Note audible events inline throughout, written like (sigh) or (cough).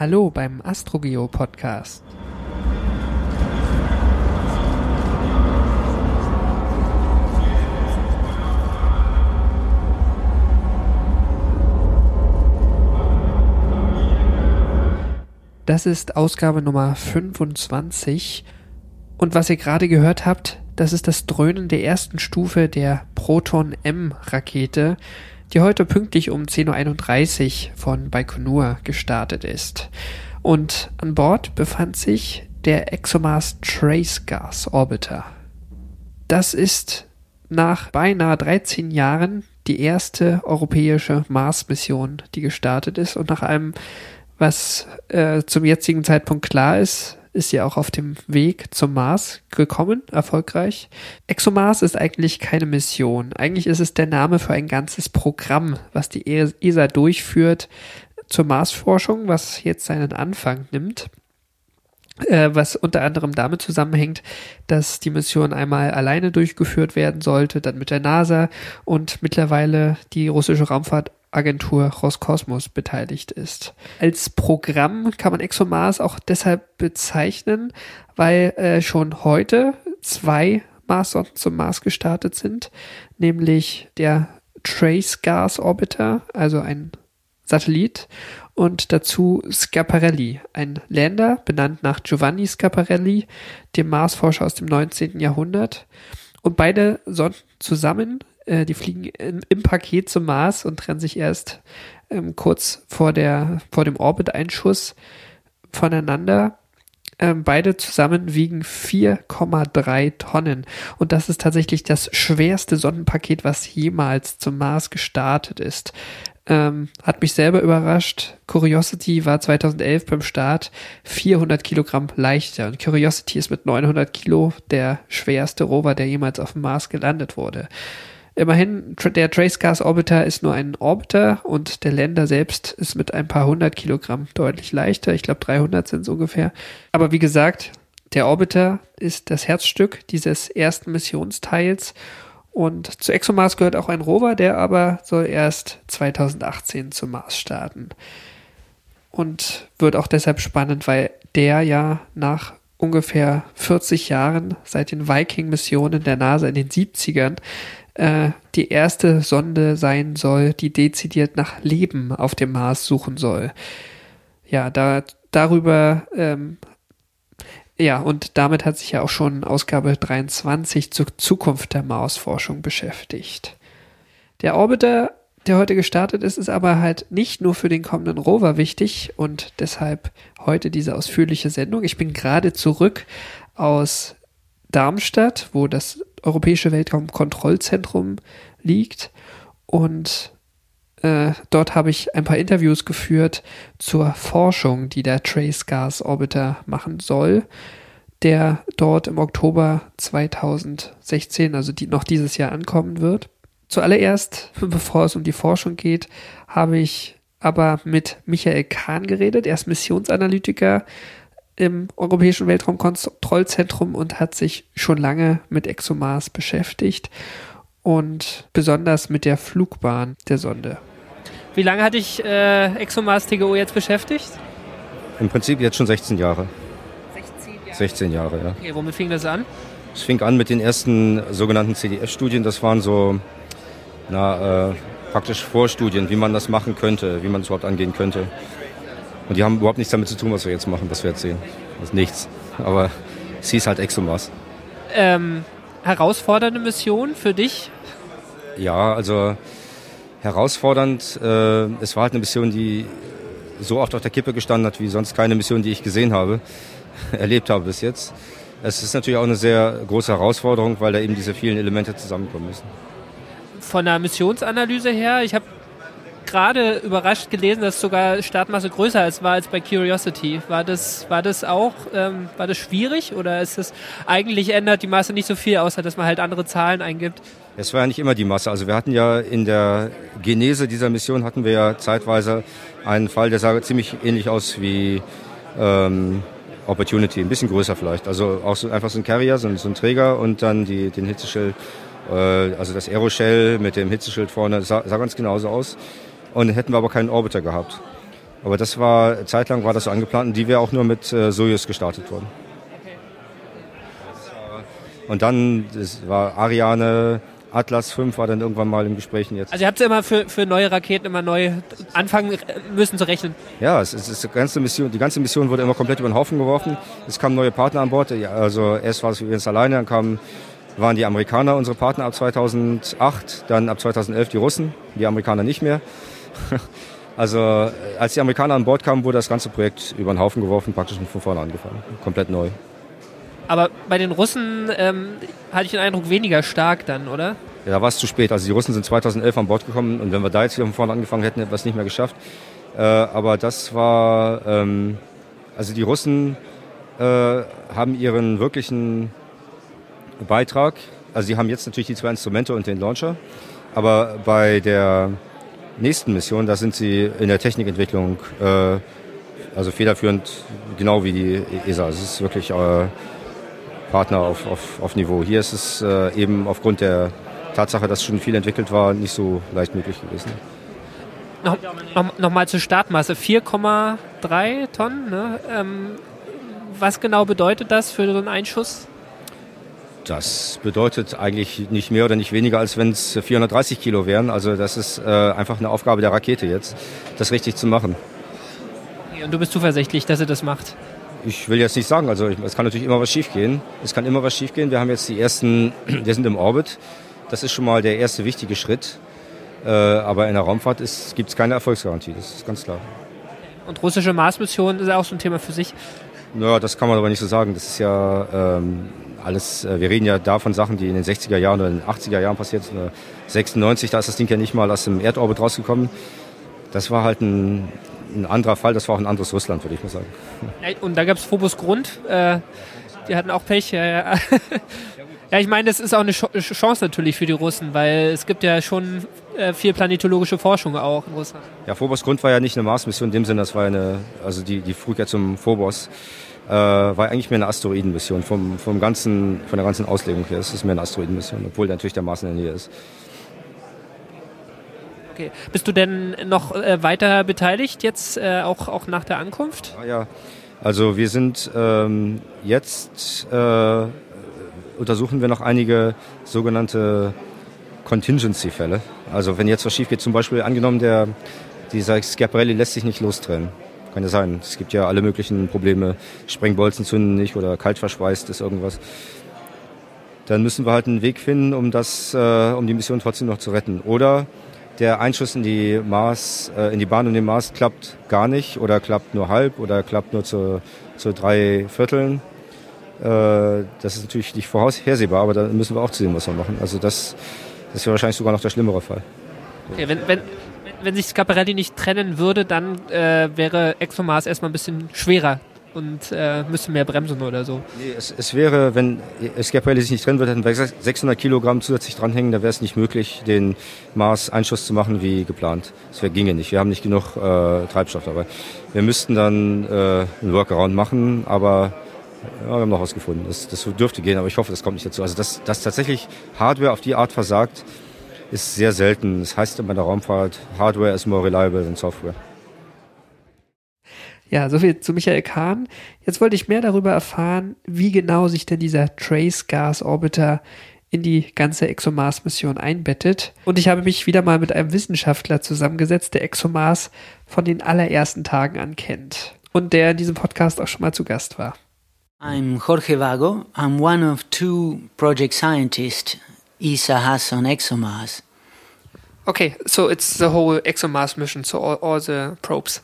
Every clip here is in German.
Hallo beim AstroGeo Podcast. Das ist Ausgabe Nummer 25 und was ihr gerade gehört habt, das ist das Dröhnen der ersten Stufe der Proton M Rakete, die heute pünktlich um 10.31 Uhr von Baikonur gestartet ist. Und an Bord befand sich der ExoMars Trace Gas Orbiter. Das ist nach beinahe 13 Jahren die erste europäische Mars-Mission, die gestartet ist und nach allem, was äh, zum jetzigen Zeitpunkt klar ist, ist sie auch auf dem Weg zum Mars gekommen, erfolgreich. ExoMars ist eigentlich keine Mission. Eigentlich ist es der Name für ein ganzes Programm, was die ESA durchführt zur Marsforschung, was jetzt seinen Anfang nimmt. Äh, was unter anderem damit zusammenhängt, dass die Mission einmal alleine durchgeführt werden sollte, dann mit der NASA und mittlerweile die russische Raumfahrt Agentur Roskosmos beteiligt ist. Als Programm kann man ExoMars auch deshalb bezeichnen, weil äh, schon heute zwei Marssonden zum Mars gestartet sind, nämlich der Trace Gas Orbiter, also ein Satellit, und dazu Schiaparelli, ein Lander, benannt nach Giovanni Schiaparelli, dem Marsforscher aus dem 19. Jahrhundert. Und beide Sonden zusammen äh, die fliegen in, im Paket zum Mars und trennen sich erst ähm, kurz vor, der, vor dem Orbit-Einschuss voneinander. Ähm, beide zusammen wiegen 4,3 Tonnen. Und das ist tatsächlich das schwerste Sonnenpaket, was jemals zum Mars gestartet ist. Ähm, hat mich selber überrascht. Curiosity war 2011 beim Start 400 Kilogramm leichter. Und Curiosity ist mit 900 Kilo der schwerste Rover, der jemals auf dem Mars gelandet wurde. Immerhin, der Trace Gas Orbiter ist nur ein Orbiter und der Lander selbst ist mit ein paar hundert Kilogramm deutlich leichter. Ich glaube 300 sind es ungefähr. Aber wie gesagt, der Orbiter ist das Herzstück dieses ersten Missionsteils und zu ExoMars gehört auch ein Rover, der aber soll erst 2018 zum Mars starten. Und wird auch deshalb spannend, weil der ja nach ungefähr 40 Jahren seit den Viking-Missionen der NASA in den 70ern äh, die erste Sonde sein soll, die dezidiert nach Leben auf dem Mars suchen soll. Ja, da darüber ähm, ja, und damit hat sich ja auch schon Ausgabe 23 zur Zukunft der Marsforschung beschäftigt. Der Orbiter, der heute gestartet ist, ist aber halt nicht nur für den kommenden Rover wichtig und deshalb heute diese ausführliche Sendung. Ich bin gerade zurück aus Darmstadt, wo das Europäische Weltraumkontrollzentrum liegt. Und äh, dort habe ich ein paar Interviews geführt zur Forschung, die der Trace Gas Orbiter machen soll, der dort im Oktober 2016, also die, noch dieses Jahr ankommen wird. Zuallererst, (laughs) bevor es um die Forschung geht, habe ich aber mit Michael Kahn geredet. Er ist Missionsanalytiker im Europäischen Weltraumkontrollzentrum und hat sich schon lange mit ExoMars beschäftigt und besonders mit der Flugbahn der Sonde. Wie lange hat dich äh, ExoMars TGO jetzt beschäftigt? Im Prinzip jetzt schon 16 Jahre. 16 Jahre? 16 Jahre, ja. Okay, womit fing das an? Es fing an mit den ersten sogenannten CDS-Studien. Das waren so na, äh, praktisch Vorstudien, wie man das machen könnte, wie man es überhaupt angehen könnte. Und die haben überhaupt nichts damit zu tun, was wir jetzt machen, was wir jetzt sehen. Das ist nichts. Aber sie ist halt ExoMars. Ähm, herausfordernde Mission für dich? Ja, also herausfordernd. Äh, es war halt eine Mission, die so oft auf der Kippe gestanden hat, wie sonst keine Mission, die ich gesehen habe, (laughs) erlebt habe bis jetzt. Es ist natürlich auch eine sehr große Herausforderung, weil da eben diese vielen Elemente zusammenkommen müssen. Von der Missionsanalyse her, ich habe gerade überrascht gelesen, dass sogar Startmasse größer als war als bei Curiosity. War das, war das auch, ähm, war das schwierig oder ist es eigentlich ändert die Masse nicht so viel, außer dass man halt andere Zahlen eingibt? Es war ja nicht immer die Masse. Also wir hatten ja in der Genese dieser Mission hatten wir ja zeitweise einen Fall, der sah ziemlich ähnlich aus wie ähm, Opportunity, ein bisschen größer vielleicht. Also auch so, einfach so ein Carrier, so ein, so ein Träger und dann die, den Hitzeschild, äh, also das Aeroshell mit dem Hitzeschild vorne, sah, sah ganz genauso aus und hätten wir aber keinen Orbiter gehabt. Aber das war, zeitlang war das so angeplant und die wäre auch nur mit äh, Soyuz gestartet worden. Und dann, das war Ariane, Atlas 5 war dann irgendwann mal im Gespräch jetzt. Also ihr habt immer für, für neue Raketen immer neu anfangen müssen zu rechnen? Ja, es ist, es ist die, ganze Mission, die ganze Mission wurde immer komplett über den Haufen geworfen. Es kamen neue Partner an Bord. Also erst war es übrigens alleine, dann kamen, waren die Amerikaner unsere Partner ab 2008, dann ab 2011 die Russen, die Amerikaner nicht mehr. (laughs) Also als die Amerikaner an Bord kamen, wurde das ganze Projekt über den Haufen geworfen, praktisch von vorne angefangen. Komplett neu. Aber bei den Russen ähm, hatte ich den Eindruck weniger stark dann, oder? Ja, da war es zu spät. Also die Russen sind 2011 an Bord gekommen und wenn wir da jetzt wieder von vorne angefangen hätten, hätten wir es nicht mehr geschafft. Äh, aber das war, ähm, also die Russen äh, haben ihren wirklichen Beitrag, also sie haben jetzt natürlich die zwei Instrumente und den Launcher, aber bei der nächsten Mission, da sind sie in der Technikentwicklung äh, also federführend, genau wie die ESA. Es ist wirklich äh, Partner auf, auf, auf Niveau. Hier ist es äh, eben aufgrund der Tatsache, dass schon viel entwickelt war, nicht so leicht möglich gewesen. Noch, noch, noch zur Startmasse. 4,3 Tonnen. Ne? Ähm, was genau bedeutet das für so einen Einschuss? Das bedeutet eigentlich nicht mehr oder nicht weniger, als wenn es 430 Kilo wären. Also das ist äh, einfach eine Aufgabe der Rakete jetzt, das richtig zu machen. Und du bist zuversichtlich, dass sie das macht? ich will jetzt nicht sagen, also es kann natürlich immer was schiefgehen. Es kann immer was schiefgehen. Wir haben jetzt die ersten, (clears throat) wir sind im Orbit. Das ist schon mal der erste wichtige Schritt. Äh, aber in der Raumfahrt gibt es keine Erfolgsgarantie, das ist ganz klar. Und russische Marsmissionen ist auch so ein Thema für sich? Naja, das kann man aber nicht so sagen. Das ist ja ähm, alles, äh, wir reden ja da von Sachen, die in den 60er Jahren oder in den 80er Jahren passiert sind. 96, da ist das Ding ja nicht mal aus dem Erdorbit rausgekommen. Das war halt ein ein anderer Fall, das war auch ein anderes Russland, würde ich mal sagen. Und da gab es Phobos Grund, äh, die hatten auch Pech. Ja, ja. (laughs) ja, ich meine, das ist auch eine Chance natürlich für die Russen, weil es gibt ja schon äh, viel planetologische Forschung auch in Russland. Ja, Phobos Grund war ja nicht eine Mars-Mission in dem Sinne, das war eine, also die, die flog ja zum Phobos. Äh, war eigentlich mehr eine Asteroidenmission vom, vom ganzen, von der ganzen Auslegung her. Es ist mehr eine Asteroidenmission, obwohl natürlich der Mars in der Nähe ist. Okay. Bist du denn noch äh, weiter beteiligt jetzt äh, auch, auch nach der Ankunft? Ja, ja. Also wir sind ähm, jetzt äh, untersuchen wir noch einige sogenannte Contingency-Fälle. Also wenn jetzt was schief geht, zum Beispiel angenommen, der, dieser Schiaparelli lässt sich nicht lostrennen. Kann ja sein. Es gibt ja alle möglichen Probleme. Sprengbolzen zünden nicht oder kalt verschweißt ist irgendwas. Dann müssen wir halt einen Weg finden, um das, äh, um die Mission trotzdem noch zu retten. Oder der Einschuss in die Mars, äh, in die Bahn um den Mars klappt gar nicht oder klappt nur halb oder klappt nur zu, zu drei Vierteln. Äh, das ist natürlich nicht vorhersehbar, aber da müssen wir auch zu sehen, was wir machen. Also das, das wäre wahrscheinlich sogar noch der schlimmere Fall. Okay, wenn, wenn, wenn sich Scaparelli nicht trennen würde, dann äh, wäre ExoMars erstmal ein bisschen schwerer und äh, müsste mehr bremsen oder so. Nee, es, es wäre, wenn Schiaparelli sich nicht trennen würde, hätten wir 600 Kilogramm zusätzlich dranhängen, da wäre es nicht möglich, den Mars-Einschuss zu machen wie geplant. Das wär, ginge nicht. Wir haben nicht genug äh, Treibstoff dabei. Wir müssten dann äh, einen Workaround machen, aber ja, wir haben noch was gefunden. Das, das dürfte gehen, aber ich hoffe, das kommt nicht dazu. Also dass, dass tatsächlich Hardware auf die Art versagt, ist sehr selten. Das heißt immer in der Raumfahrt, Hardware is more reliable than Software. Ja, soviel zu Michael Kahn. Jetzt wollte ich mehr darüber erfahren, wie genau sich denn dieser Trace Gas Orbiter in die ganze ExoMars-Mission einbettet. Und ich habe mich wieder mal mit einem Wissenschaftler zusammengesetzt, der ExoMars von den allerersten Tagen an kennt und der in diesem Podcast auch schon mal zu Gast war. I'm Jorge Vago. I'm one of two project scientists ESA has on ExoMars. Okay, so it's the whole ExoMars mission, so all, all the probes.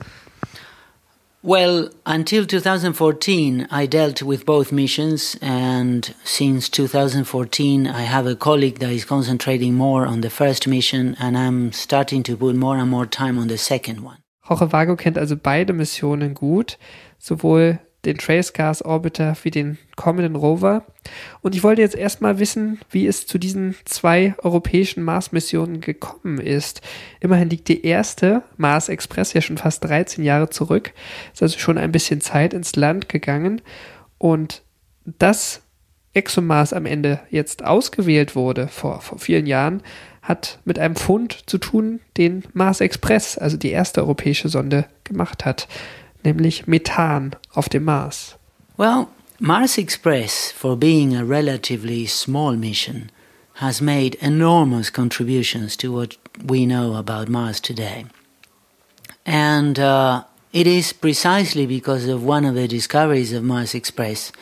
Well, until 2014, I dealt with both missions, and since 2014, I have a colleague that is concentrating more on the first mission, and I'm starting to put more and more time on the second one. Jorge Vago kennt also beide Missionen gut, sowohl den Trace Gas Orbiter wie den kommenden Rover. Und ich wollte jetzt erstmal wissen, wie es zu diesen zwei europäischen Mars-Missionen gekommen ist. Immerhin liegt die erste Mars Express ja schon fast 13 Jahre zurück. Ist also schon ein bisschen Zeit ins Land gegangen. Und dass ExoMars am Ende jetzt ausgewählt wurde vor, vor vielen Jahren, hat mit einem Fund zu tun, den Mars Express, also die erste europäische Sonde, gemacht hat, nämlich Methan auf dem Mars. Well, Mars Express, for being a relatively small mission, has made enormous contributions to what we know about Mars today. And uh, it is precisely because of one of the discoveries of Mars Express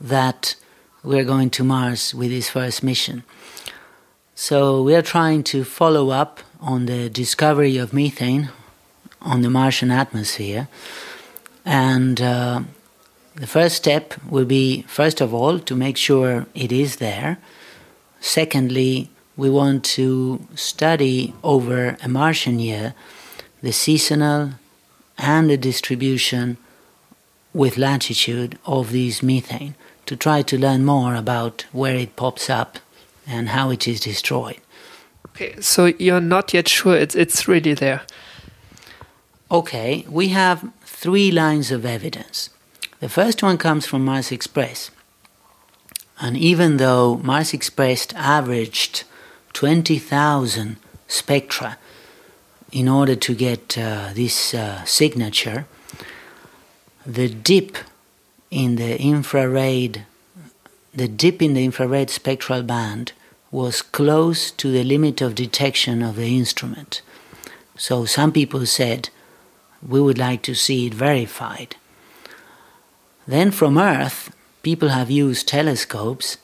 that we're going to Mars with this first mission. So we are trying to follow up on the discovery of methane on the Martian atmosphere. And uh, the first step will be, first of all, to make sure it is there. Secondly, we want to study over a Martian year the seasonal and the distribution with latitude of these methane to try to learn more about where it pops up and how it is destroyed. Okay, so you're not yet sure it's it's really there. Okay, we have three lines of evidence. The first one comes from Mars Express. And even though Mars Express averaged 20,000 spectra in order to get uh, this uh, signature, the dip in the infrared the dip in the infrared spectral band was close to the limit of detection of the instrument. So some people said we would like to see it verified. Then from Earth, people have used telescopes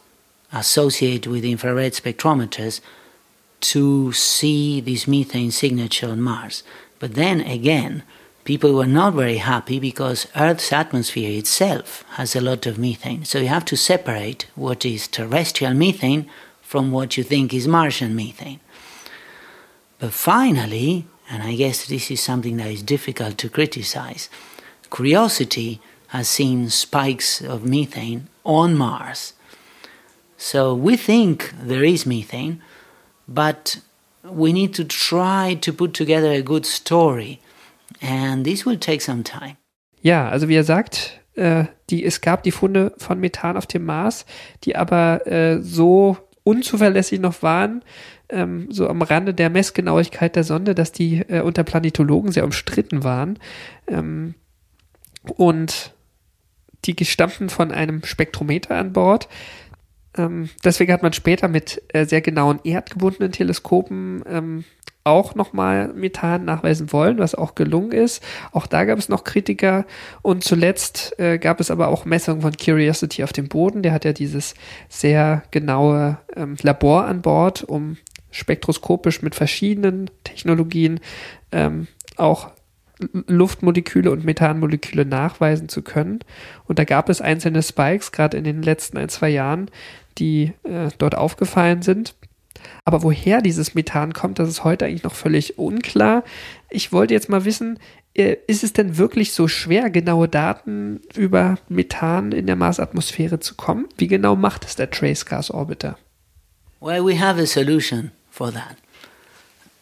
associated with infrared spectrometers to see this methane signature on Mars. But then again, people were not very happy because Earth's atmosphere itself has a lot of methane. So you have to separate what is terrestrial methane from what you think is Martian methane. But finally, and I guess this is something that is difficult to criticize, Curiosity has seen spikes of methane on Mars. So we think there is methane, but we need to try to put together a good story and this will take some time. Ja, also wie er sagt, äh, die, es gab die Funde von Methan auf dem Mars, die aber äh, so unzuverlässig noch waren, ähm, so am Rande der Messgenauigkeit der Sonde, dass die äh, unter Planetologen sehr umstritten waren. Ähm, und die gestammten von einem Spektrometer an Bord. Ähm, deswegen hat man später mit äh, sehr genauen erdgebundenen Teleskopen ähm, auch nochmal Methan nachweisen wollen, was auch gelungen ist. Auch da gab es noch Kritiker. Und zuletzt äh, gab es aber auch Messungen von Curiosity auf dem Boden. Der hat ja dieses sehr genaue ähm, Labor an Bord, um spektroskopisch mit verschiedenen Technologien ähm, auch Luftmoleküle und Methanmoleküle nachweisen zu können. Und da gab es einzelne Spikes, gerade in den letzten ein, zwei Jahren, die äh, dort aufgefallen sind. Aber woher dieses Methan kommt, das ist heute eigentlich noch völlig unklar. Ich wollte jetzt mal wissen, äh, ist es denn wirklich so schwer, genaue Daten über Methan in der Marsatmosphäre zu kommen? Wie genau macht es der Trace Gas Orbiter? Well, we have a solution for that.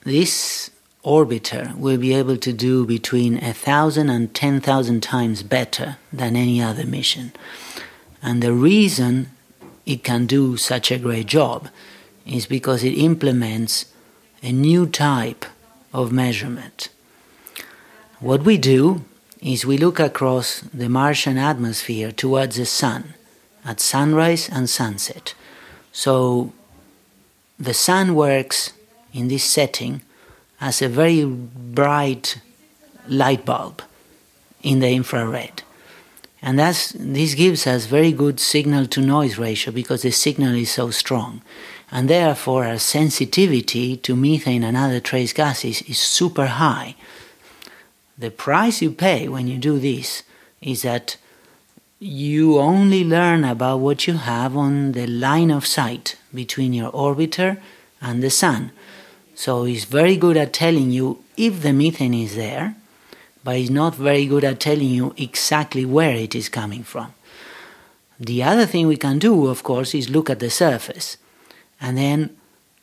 This orbiter will be able to do between a thousand and ten thousand times better than any other mission. And the reason it can do such a great job is because it implements a new type of measurement. What we do is we look across the Martian atmosphere towards the sun at sunrise and sunset. So the sun works in this setting as a very bright light bulb in the infrared. And that's, this gives us very good signal to noise ratio because the signal is so strong and therefore our sensitivity to methane and other trace gases is super high. The price you pay when you do this is that you only learn about what you have on the line of sight between your orbiter and the sun. So it's very good at telling you if the methane is there, but it's not very good at telling you exactly where it is coming from. The other thing we can do, of course, is look at the surface and then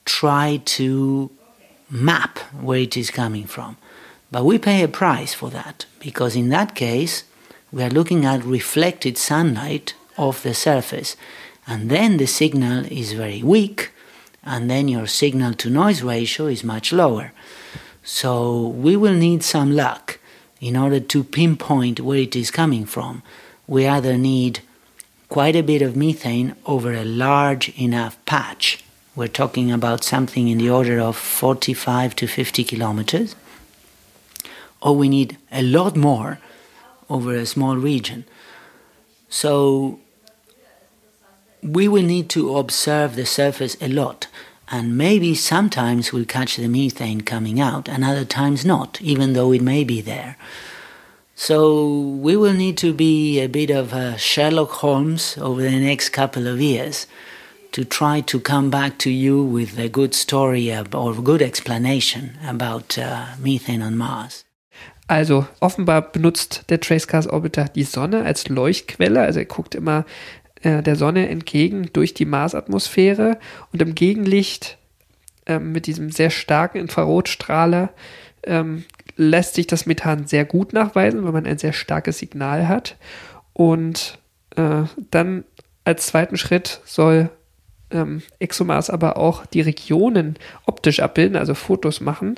try to map where it is coming from. But we pay a price for that because in that case, we are looking at reflected sunlight off the surface, and then the signal is very weak, and then your signal to noise ratio is much lower. So we will need some luck in order to pinpoint where it is coming from. We either need quite a bit of methane over a large enough patch. We're talking about something in the order of 45 to 50 kilometers. Or we need a lot more over a small region. So we will need to observe the surface a lot and maybe sometimes we'll catch the methane coming out and other times not even though it may be there so we will need to be a bit of a sherlock holmes over the next couple of years to try to come back to you with a good story or good explanation about uh, methane on mars Also offenbar benutzt der Tracecast Orbiter die Sonne als Leuchtquelle. Also er guckt immer äh, der Sonne entgegen durch die Marsatmosphäre und im Gegenlicht äh, mit diesem sehr starken Infrarotstrahler ähm, lässt sich das Methan sehr gut nachweisen, weil man ein sehr starkes Signal hat. Und äh, dann als zweiten Schritt soll ähm, ExoMars aber auch die Regionen optisch abbilden, also Fotos machen.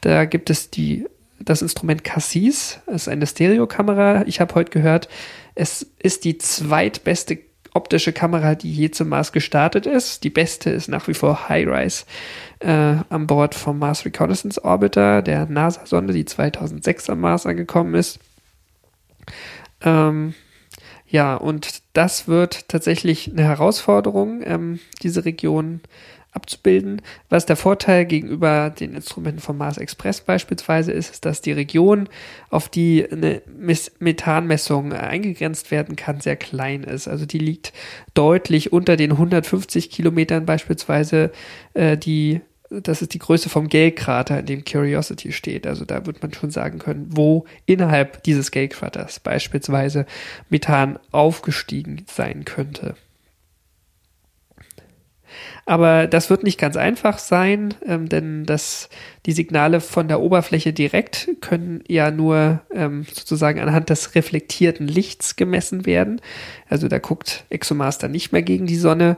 Da gibt es die, das Instrument Cassis, das ist eine Stereokamera. Ich habe heute gehört, es ist die zweitbeste optische Kamera, die je zum Mars gestartet ist. Die beste ist nach wie vor HiRISE äh, an Bord vom Mars Reconnaissance Orbiter, der NASA-Sonde, die 2006 am Mars angekommen ist. Ähm, ja, und das wird tatsächlich eine Herausforderung, ähm, diese Region abzubilden. Was der Vorteil gegenüber den Instrumenten vom Mars Express beispielsweise ist, ist, dass die Region, auf die eine Methanmessung eingegrenzt werden kann, sehr klein ist. Also die liegt deutlich unter den 150 Kilometern beispielsweise, äh, die das ist die Größe vom Gale-Krater, in dem Curiosity steht. Also da wird man schon sagen können, wo innerhalb dieses Gale-Kraters beispielsweise Methan aufgestiegen sein könnte. Aber das wird nicht ganz einfach sein, ähm, denn das, die Signale von der Oberfläche direkt können ja nur ähm, sozusagen anhand des reflektierten Lichts gemessen werden. Also da guckt ExoMars dann nicht mehr gegen die Sonne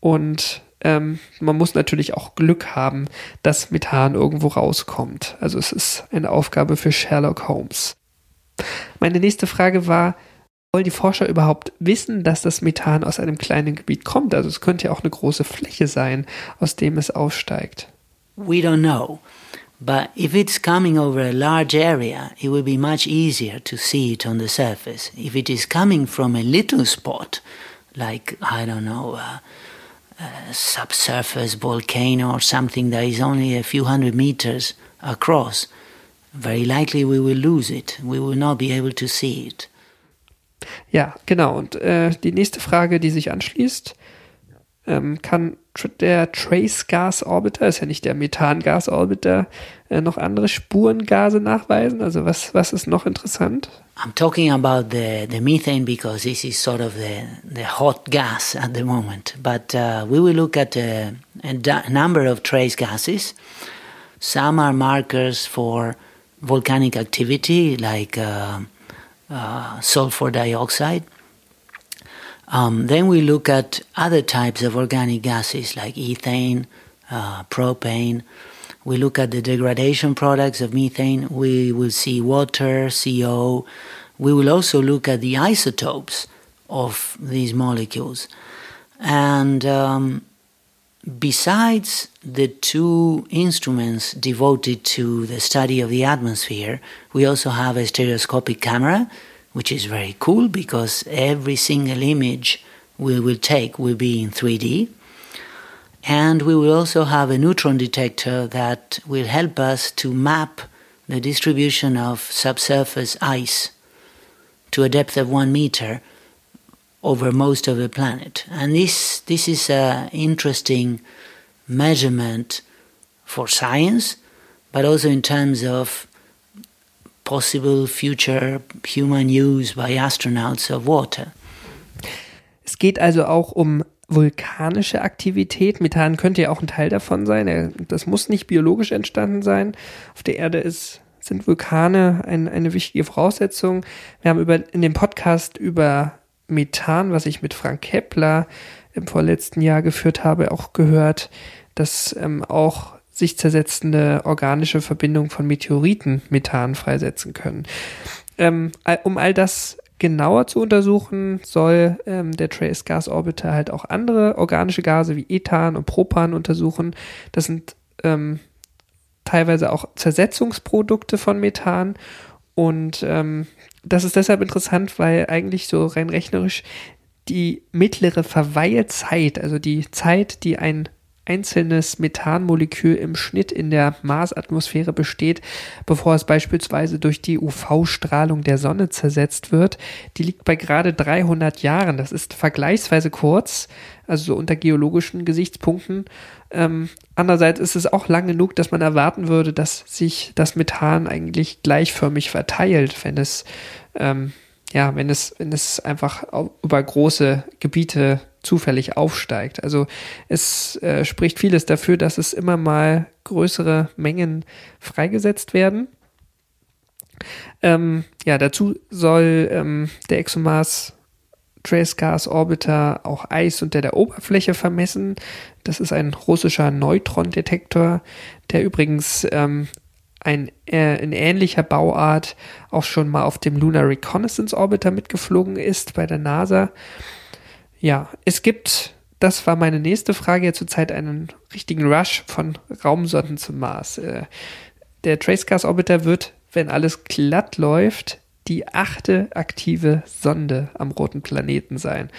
und ähm, man muss natürlich auch Glück haben, dass Methan irgendwo rauskommt. Also es ist eine Aufgabe für Sherlock Holmes. Meine nächste Frage war, wollen die Forscher überhaupt wissen, dass das Methan aus einem kleinen Gebiet kommt? Also es könnte ja auch eine große Fläche sein, aus dem es aufsteigt. We don't know. But if it's coming over a large area, it will be much easier to see it on the surface. If it is coming from a little spot, like, I don't know, a, a subsurface volcano or something that is only a few hundred meters across, very likely we will lose it. We will not be able to see it. Ja, genau. Und äh, die nächste Frage, die sich anschließt, ähm, kann der Trace Gas Orbiter, ist ja nicht der Methangas Orbiter, äh, noch andere Spurengase nachweisen? Also was, was ist noch interessant? I'm talking about the, the methane because this is sort of the, the hot gas at the moment. But uh, we will look at a, a number of trace gases. Some are markers for volcanic activity, like uh, uh, sulfur dioxide. Um, then we look at other types of organic gases like ethane, uh, propane. We look at the degradation products of methane. We will see water, CO. We will also look at the isotopes of these molecules. And um, besides the two instruments devoted to the study of the atmosphere, we also have a stereoscopic camera, which is very cool because every single image we will take will be in 3D. And we will also have a neutron detector that will help us to map the distribution of subsurface ice to a depth of one meter over most of the planet. And this, this is an interesting measurement for science, but also in terms of possible future human use by astronauts of water. Es geht also auch um vulkanische Aktivität. Methan könnte ja auch ein Teil davon sein. Das muss nicht biologisch entstanden sein. Auf der Erde ist, sind Vulkane ein, eine wichtige Voraussetzung. Wir haben über, in dem Podcast über Methan, was ich mit Frank Kepler im vorletzten Jahr geführt habe, auch gehört, dass ähm, auch sich zersetzende organische Verbindungen von Meteoriten Methan freisetzen können. Ähm, um all das genauer zu untersuchen, soll ähm, der Trace Gas Orbiter halt auch andere organische Gase wie Ethan und Propan untersuchen. Das sind ähm, teilweise auch Zersetzungsprodukte von Methan. Und ähm, das ist deshalb interessant, weil eigentlich so rein rechnerisch die mittlere Verweilzeit, also die Zeit, die ein einzelnes Methanmolekül im Schnitt in der Marsatmosphäre besteht, bevor es beispielsweise durch die UV-Strahlung der Sonne zersetzt wird, die liegt bei gerade 300 Jahren. Das ist vergleichsweise kurz, also so unter geologischen Gesichtspunkten. Ähm, andererseits ist es auch lang genug, dass man erwarten würde, dass sich das Methan eigentlich gleichförmig verteilt, wenn es ähm, ja, wenn es, wenn es einfach über große Gebiete zufällig aufsteigt. Also es äh, spricht vieles dafür, dass es immer mal größere Mengen freigesetzt werden. Ähm, ja, dazu soll ähm, der ExoMars Trace Gas Orbiter auch Eis unter der Oberfläche vermessen. Das ist ein russischer Neutrondetektor, der übrigens ähm, ein, äh, in ähnlicher Bauart auch schon mal auf dem Lunar Reconnaissance Orbiter mitgeflogen ist bei der NASA. Ja, es gibt, das war meine nächste Frage, ja zurzeit einen richtigen Rush von Raumsonden zum Mars. Äh, der Trace Gas Orbiter wird, wenn alles glatt läuft, die achte aktive Sonde am roten Planeten sein.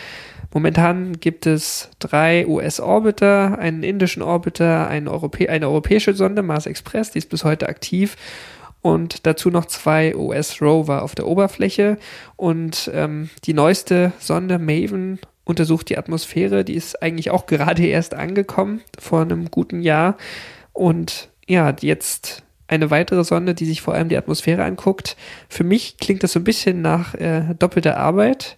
Momentan gibt es drei US-Orbiter, einen indischen Orbiter, eine, Europä eine europäische Sonde, Mars Express, die ist bis heute aktiv und dazu noch zwei US-Rover auf der Oberfläche. Und ähm, die neueste Sonde Maven untersucht die Atmosphäre, die ist eigentlich auch gerade erst angekommen vor einem guten Jahr. Und ja, jetzt eine weitere Sonde, die sich vor allem die Atmosphäre anguckt. Für mich klingt das so ein bisschen nach äh, doppelter Arbeit.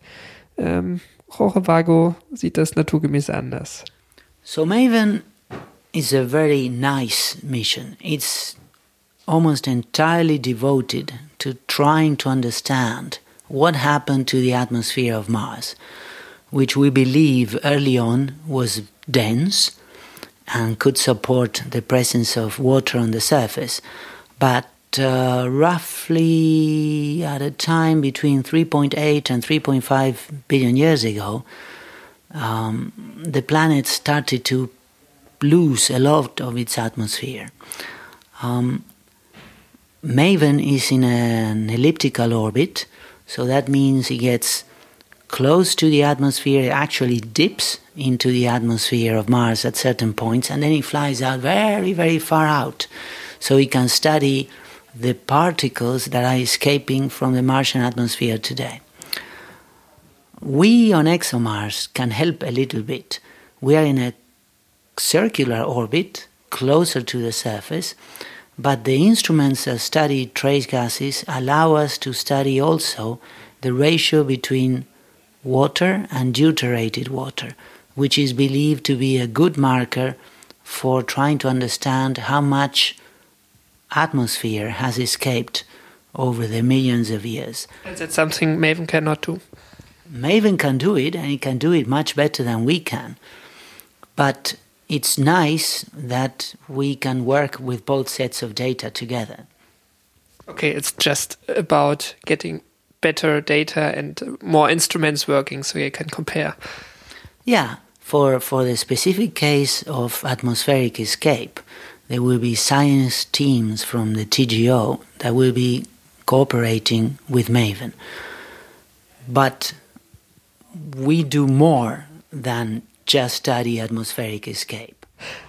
Ähm, Jorge Vago sieht das naturgemäß anders. So Maven is a very nice mission. It's almost entirely devoted to trying to understand what happened to the atmosphere of Mars, which we believe early on was dense and could support the presence of water on the surface. But uh, roughly at a time between 3.8 and 3.5 billion years ago, um, the planet started to lose a lot of its atmosphere. Um, Maven is in an elliptical orbit, so that means it gets close to the atmosphere, it actually dips into the atmosphere of Mars at certain points, and then it flies out very, very far out. So it can study the particles that are escaping from the Martian atmosphere today. We on ExoMars can help a little bit. We are in a circular orbit closer to the surface, but the instruments that study trace gases allow us to study also the ratio between water and deuterated water, which is believed to be a good marker for trying to understand how much atmosphere has escaped over the millions of years. Is that something Maven cannot do? Maven can do it, and it can do it much better than we can. But it's nice that we can work with both sets of data together. Okay, it's just about getting better data and more instruments working so you can compare. Yeah, for, for the specific case of atmospheric escape, there will be science teams from the TGO that will be cooperating with Maven. But we do more than just study atmospheric escape.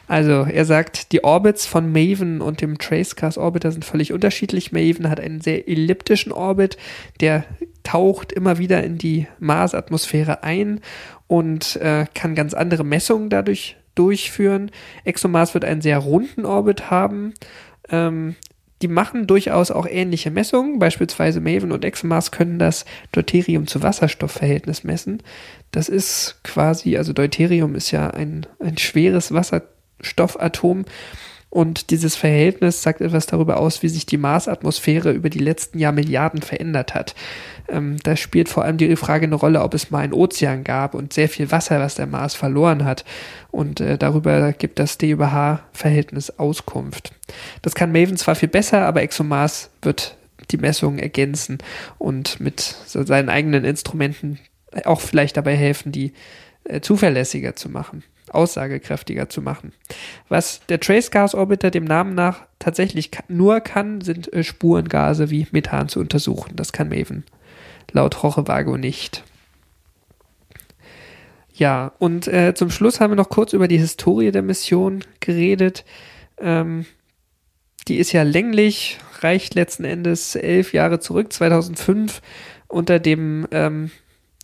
Also er sagt, die Orbits von Maven und dem Tracecast Orbiter sind völlig unterschiedlich. Maven hat einen sehr elliptischen Orbit, der taucht immer wieder in die Marsatmosphäre ein und äh, kann ganz andere Messungen dadurch durchführen. ExoMars wird einen sehr runden Orbit haben. Ähm, die machen durchaus auch ähnliche Messungen. Beispielsweise Maven und ExoMars können das Deuterium zu Wasserstoffverhältnis messen. Das ist quasi, also Deuterium ist ja ein, ein schweres Wasserstoffatom Und dieses Verhältnis sagt etwas darüber aus, wie sich die Marsatmosphäre über die letzten Jahrmilliarden verändert hat. Ähm, da spielt vor allem die Frage eine Rolle, ob es mal einen Ozean gab und sehr viel Wasser, was der Mars verloren hat. Und äh, darüber gibt das D über H-Verhältnis Auskunft. Das kann Maven zwar viel besser, aber ExoMars wird die Messungen ergänzen und mit seinen eigenen Instrumenten auch vielleicht dabei helfen, die äh, zuverlässiger zu machen, aussagekräftiger zu machen. Was der Trace Gas Orbiter dem Namen nach tatsächlich nur kann, sind äh, Spurengase wie Methan zu untersuchen. Das kann Maven laut Rochevago nicht. Ja, und äh, zum Schluss haben wir noch kurz über die Historie der Mission geredet. Ähm, die ist ja länglich, reicht letzten Endes elf Jahre zurück, 2005, unter dem ähm,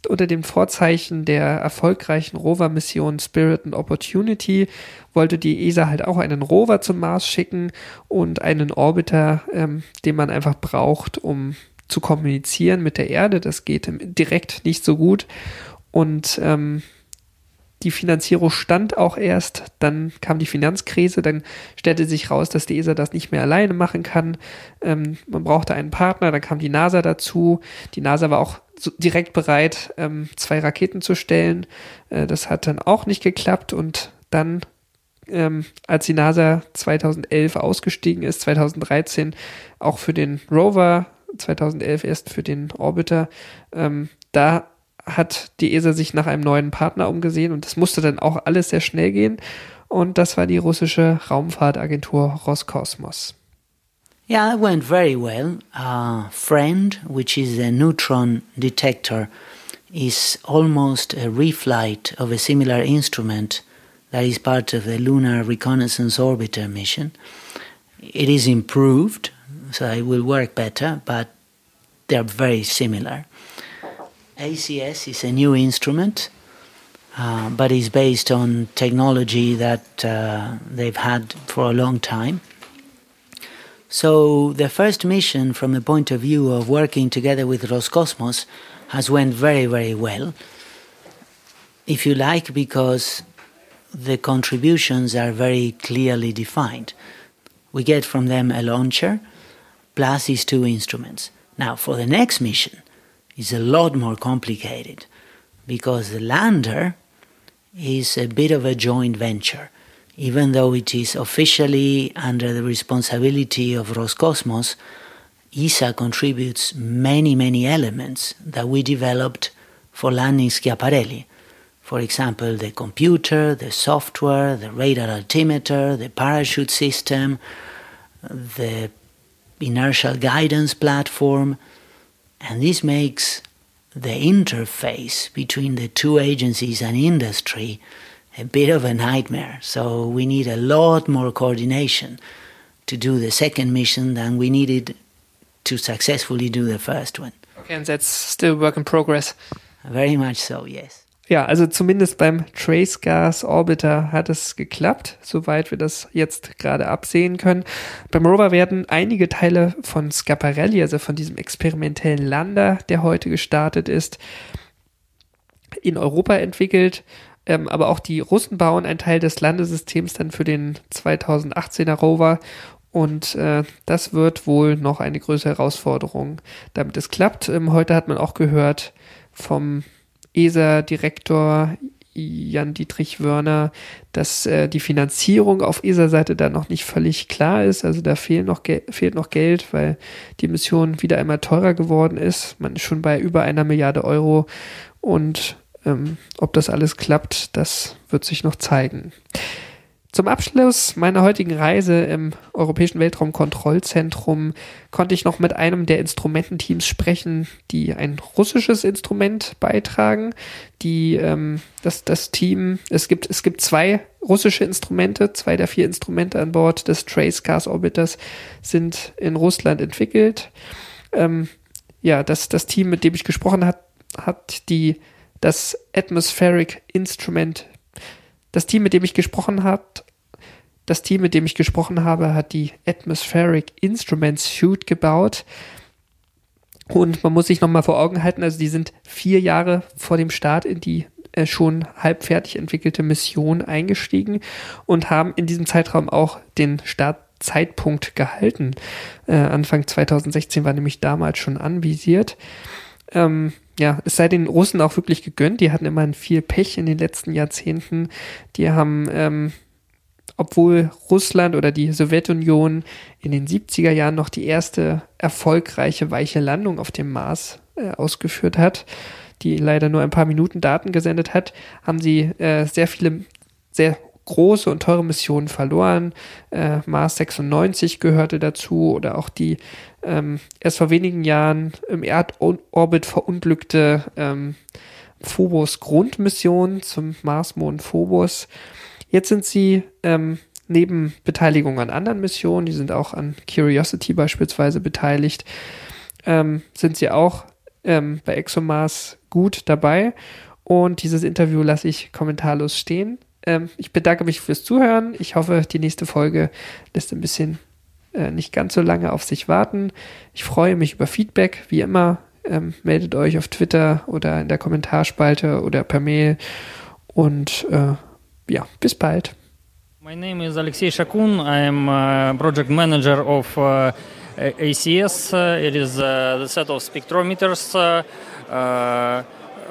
unter dem Vorzeichen der erfolgreichen Rover-Mission Spirit and Opportunity wollte die ESA halt auch einen Rover zum Mars schicken und einen Orbiter, ähm, den man einfach braucht, um zu kommunizieren mit der Erde. Das geht direkt nicht so gut. Und ähm, die Finanzierung stand auch erst, dann kam die Finanzkrise, dann stellte sich raus, dass die ESA das nicht mehr alleine machen kann. Ähm, man brauchte einen Partner, dann kam die NASA dazu. Die NASA war auch direkt bereit, ähm, zwei Raketen zu stellen. Äh, das hat dann auch nicht geklappt und dann, ähm, als die NASA 2011 ausgestiegen ist, 2013 auch für den Rover, 2011 erst für den Orbiter, ähm, da hat die ESA sich nach einem neuen Partner umgesehen und das musste dann auch alles sehr schnell gehen. Und das war die russische Raumfahrtagentur Roskosmos. Yeah, it went very well. Uh, FRIEND, which is a neutron detector, is almost a reflight of a similar instrument that is part of the Lunar Reconnaissance Orbiter mission. It is improved, so it will work better, but they're very similar. ACS is a new instrument, uh, but is based on technology that uh, they've had for a long time. So the first mission, from the point of view of working together with Roscosmos, has went very, very well. If you like, because the contributions are very clearly defined. We get from them a launcher plus these two instruments. Now, for the next mission, is a lot more complicated because the lander is a bit of a joint venture. Even though it is officially under the responsibility of Roscosmos, ESA contributes many, many elements that we developed for landing Schiaparelli. For example, the computer, the software, the radar altimeter, the parachute system, the inertial guidance platform, and this makes the interface between the two agencies and industry a bit of a nightmare. So we need a lot more coordination to do the second mission than we needed to successfully do the first one. Okay, and that's still work in progress. Very much so, yes. Ja, also zumindest beim Trace Gas Orbiter hat es geklappt, soweit wir das jetzt gerade absehen können. Beim Rover werden einige Teile von Schiaparelli, also von diesem experimentellen Lander, der heute gestartet ist, in Europa entwickelt. Ähm, aber auch die Russen bauen einen Teil des Landesystems dann für den 2018er Rover und äh, das wird wohl noch eine größere Herausforderung, damit es klappt. Ähm, heute hat man auch gehört vom ESA-Direktor Jan-Dietrich Wörner, dass äh, die Finanzierung auf ESA-Seite da noch nicht völlig klar ist. Also da fehlt noch, fehlt noch Geld, weil die Mission wieder einmal teurer geworden ist. Man ist schon bei über einer Milliarde Euro und ähm, ob das alles klappt, das wird sich noch zeigen. Zum Abschluss meiner heutigen Reise im Europäischen Weltraumkontrollzentrum konnte ich noch mit einem der Instrumententeams sprechen, die ein russisches Instrument beitragen. Die, ähm, das, das Team, es gibt, es gibt zwei russische Instrumente, zwei der vier Instrumente an Bord des Trace Gas Orbiters sind in Russland entwickelt. Ähm, ja, das, das Team, mit dem ich gesprochen hat, hat die, das Atmospheric Instrument das Team, mit dem ich gesprochen habe, das Team, mit dem ich gesprochen habe, hat die Atmospheric Instruments Suite gebaut. Und man muss sich nochmal vor Augen halten, also die sind vier Jahre vor dem Start in die äh, schon halb fertig entwickelte Mission eingestiegen und haben in diesem Zeitraum auch den Startzeitpunkt gehalten. Äh, Anfang 2016 war nämlich damals schon anvisiert. Ähm, ja, es sei den Russen auch wirklich gegönnt. Die hatten immerhin viel Pech in den letzten Jahrzehnten. Die haben, ähm, obwohl Russland oder die Sowjetunion in den 70er Jahren noch die erste erfolgreiche weiche Landung auf dem Mars äh, ausgeführt hat, die leider nur ein paar Minuten Daten gesendet hat, haben sie äh, sehr viele, sehr große und teure Missionen verloren. Äh, Mars 96 gehörte dazu oder auch die ähm, erst vor wenigen Jahren im Erdorbit verunglückte ähm, Phobos-Grundmission zum Marsmond Phobos. Jetzt sind sie ähm, neben Beteiligung an anderen Missionen, die sind auch an Curiosity beispielsweise beteiligt, ähm, sind sie auch ähm, bei ExoMars gut dabei. Und dieses Interview lasse ich kommentarlos stehen. Ähm, ich bedanke mich fürs Zuhören. Ich hoffe, die nächste Folge lässt ein bisschen äh, nicht ganz so lange auf sich warten. Ich freue mich über Feedback, wie immer. Ähm, meldet euch auf Twitter oder in der Kommentarspalte oder per Mail. Und äh, ja, bis bald. My name is Alexei Shakun. I'm a project manager of uh, ACS. Uh, it is uh, the set of spectrometers. Uh, uh,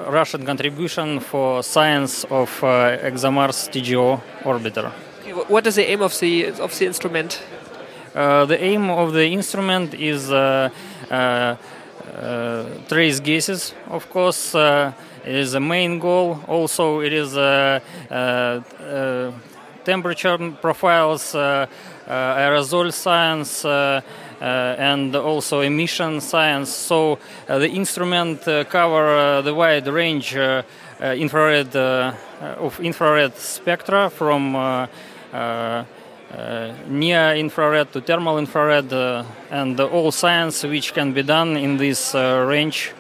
Russian contribution for science of uh, ExoMars TGO orbiter. What is the aim of the of the instrument? Uh, the aim of the instrument is uh, uh, trace gases, of course. it is the main goal. Also, it is temperature profiles, aerosol science. Uh, and also emission science. So uh, the instrument uh, cover the wide range infrared of infrared spectra from uh, near infrared to thermal infrared uh, and all science which can be done in this uh, range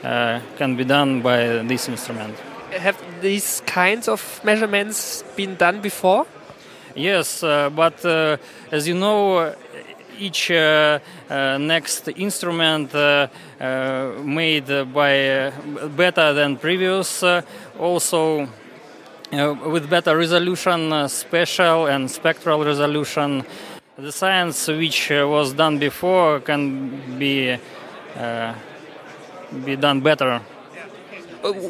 can be done by this instrument. Have these kinds of measurements been done before? Yes, but as you know, each uh, uh, next instrument uh, made by better than previous also uh, with better resolution, uh, spatial and spectral resolution. The science which uh, was done before can be be done better.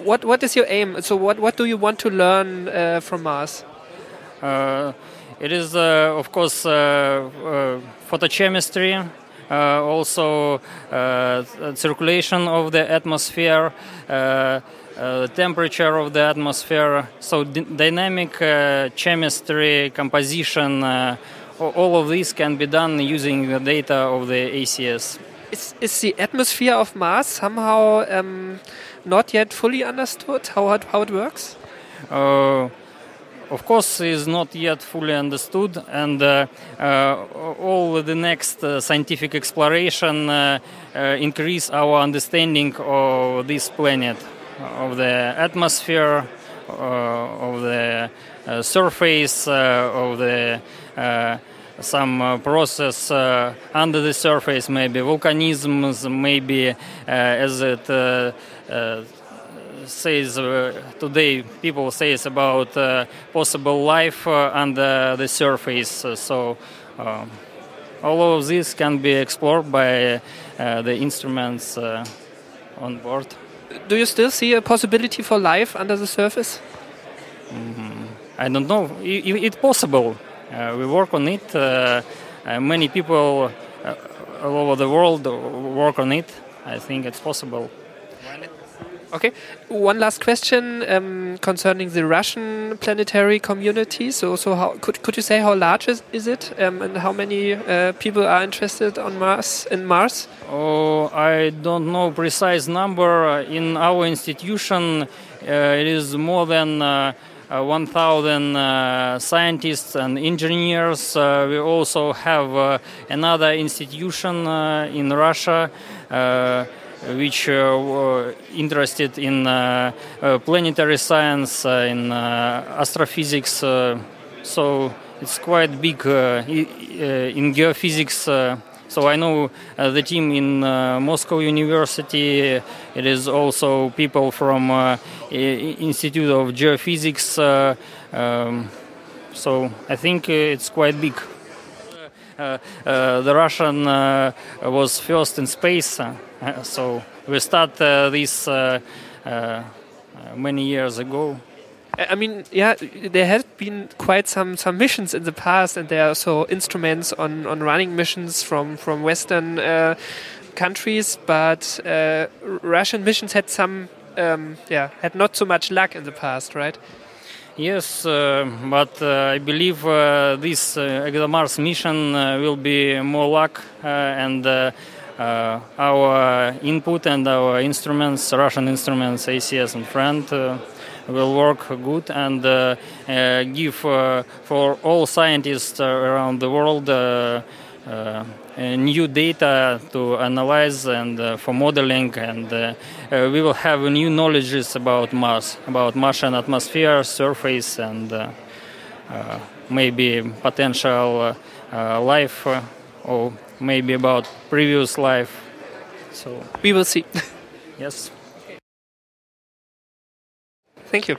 What what is your aim? So what what do you want to learn uh, from Mars? Uh, it is uh, of course photochemistry, also circulation of the atmosphere uh, temperature of the atmosphere. So dynamic uh, chemistry, composition, uh, all of this can be done using the data of the ACS. Is, is the atmosphere of Mars somehow um, not yet fully understood how it, how it works? Uh, of course, is not yet fully understood, and uh, uh, all the next scientific exploration increase our understanding of this planet of the atmosphere, uh, of the uh, surface, uh, of the some process under the surface, maybe volcanisms, maybe as it says uh, today people says about uh, possible life uh, under the surface so all of this can be explored by the instruments on board do you still see a possibility for life under the surface? Mm-hmm. I don't know. It's possible. Uh, we work on it. Uh, uh, many people uh, all over the world work on it. I think it's possible. Okay. One last question um, concerning the Russian planetary community. So, so how could could you say how large is, is it, um, and how many uh, people are interested on Mars in Mars? Oh, I don't know precise number. In our institution, uh, it is more than. Uh, uh 1,000 uh, scientists and engineers. Uh, we also have another institution in Russia which uh, were interested in uh, uh, planetary science, in astrophysics. so it's quite big in geophysics. So I know uh, the team in uh, Moscow University. It is also people from uh, Institute of Geophysics. Uh, um, so I think it's quite big. Uh, uh, the Russian was first in space, so we start this many years ago. I mean, yeah, there have been quite some some missions in the past, and there are also instruments on on running missions from from Western uh, countries, but uh, Russian missions had some, um, yeah, had not so much luck in the past, right? Yes, uh, but uh, I believe uh, this uh, ExoMars mission uh, will be more luck uh, our input and our instruments, Russian instruments, ACS and Friend, will work good and uh, uh, give uh, for all scientists around the world new data to analyze and uh, for modeling and uh, uh, we will have new knowledges about Mars, about Martian atmosphere, surface and maybe potential life or maybe about previous life. So we will see. (laughs) yes. Thank you.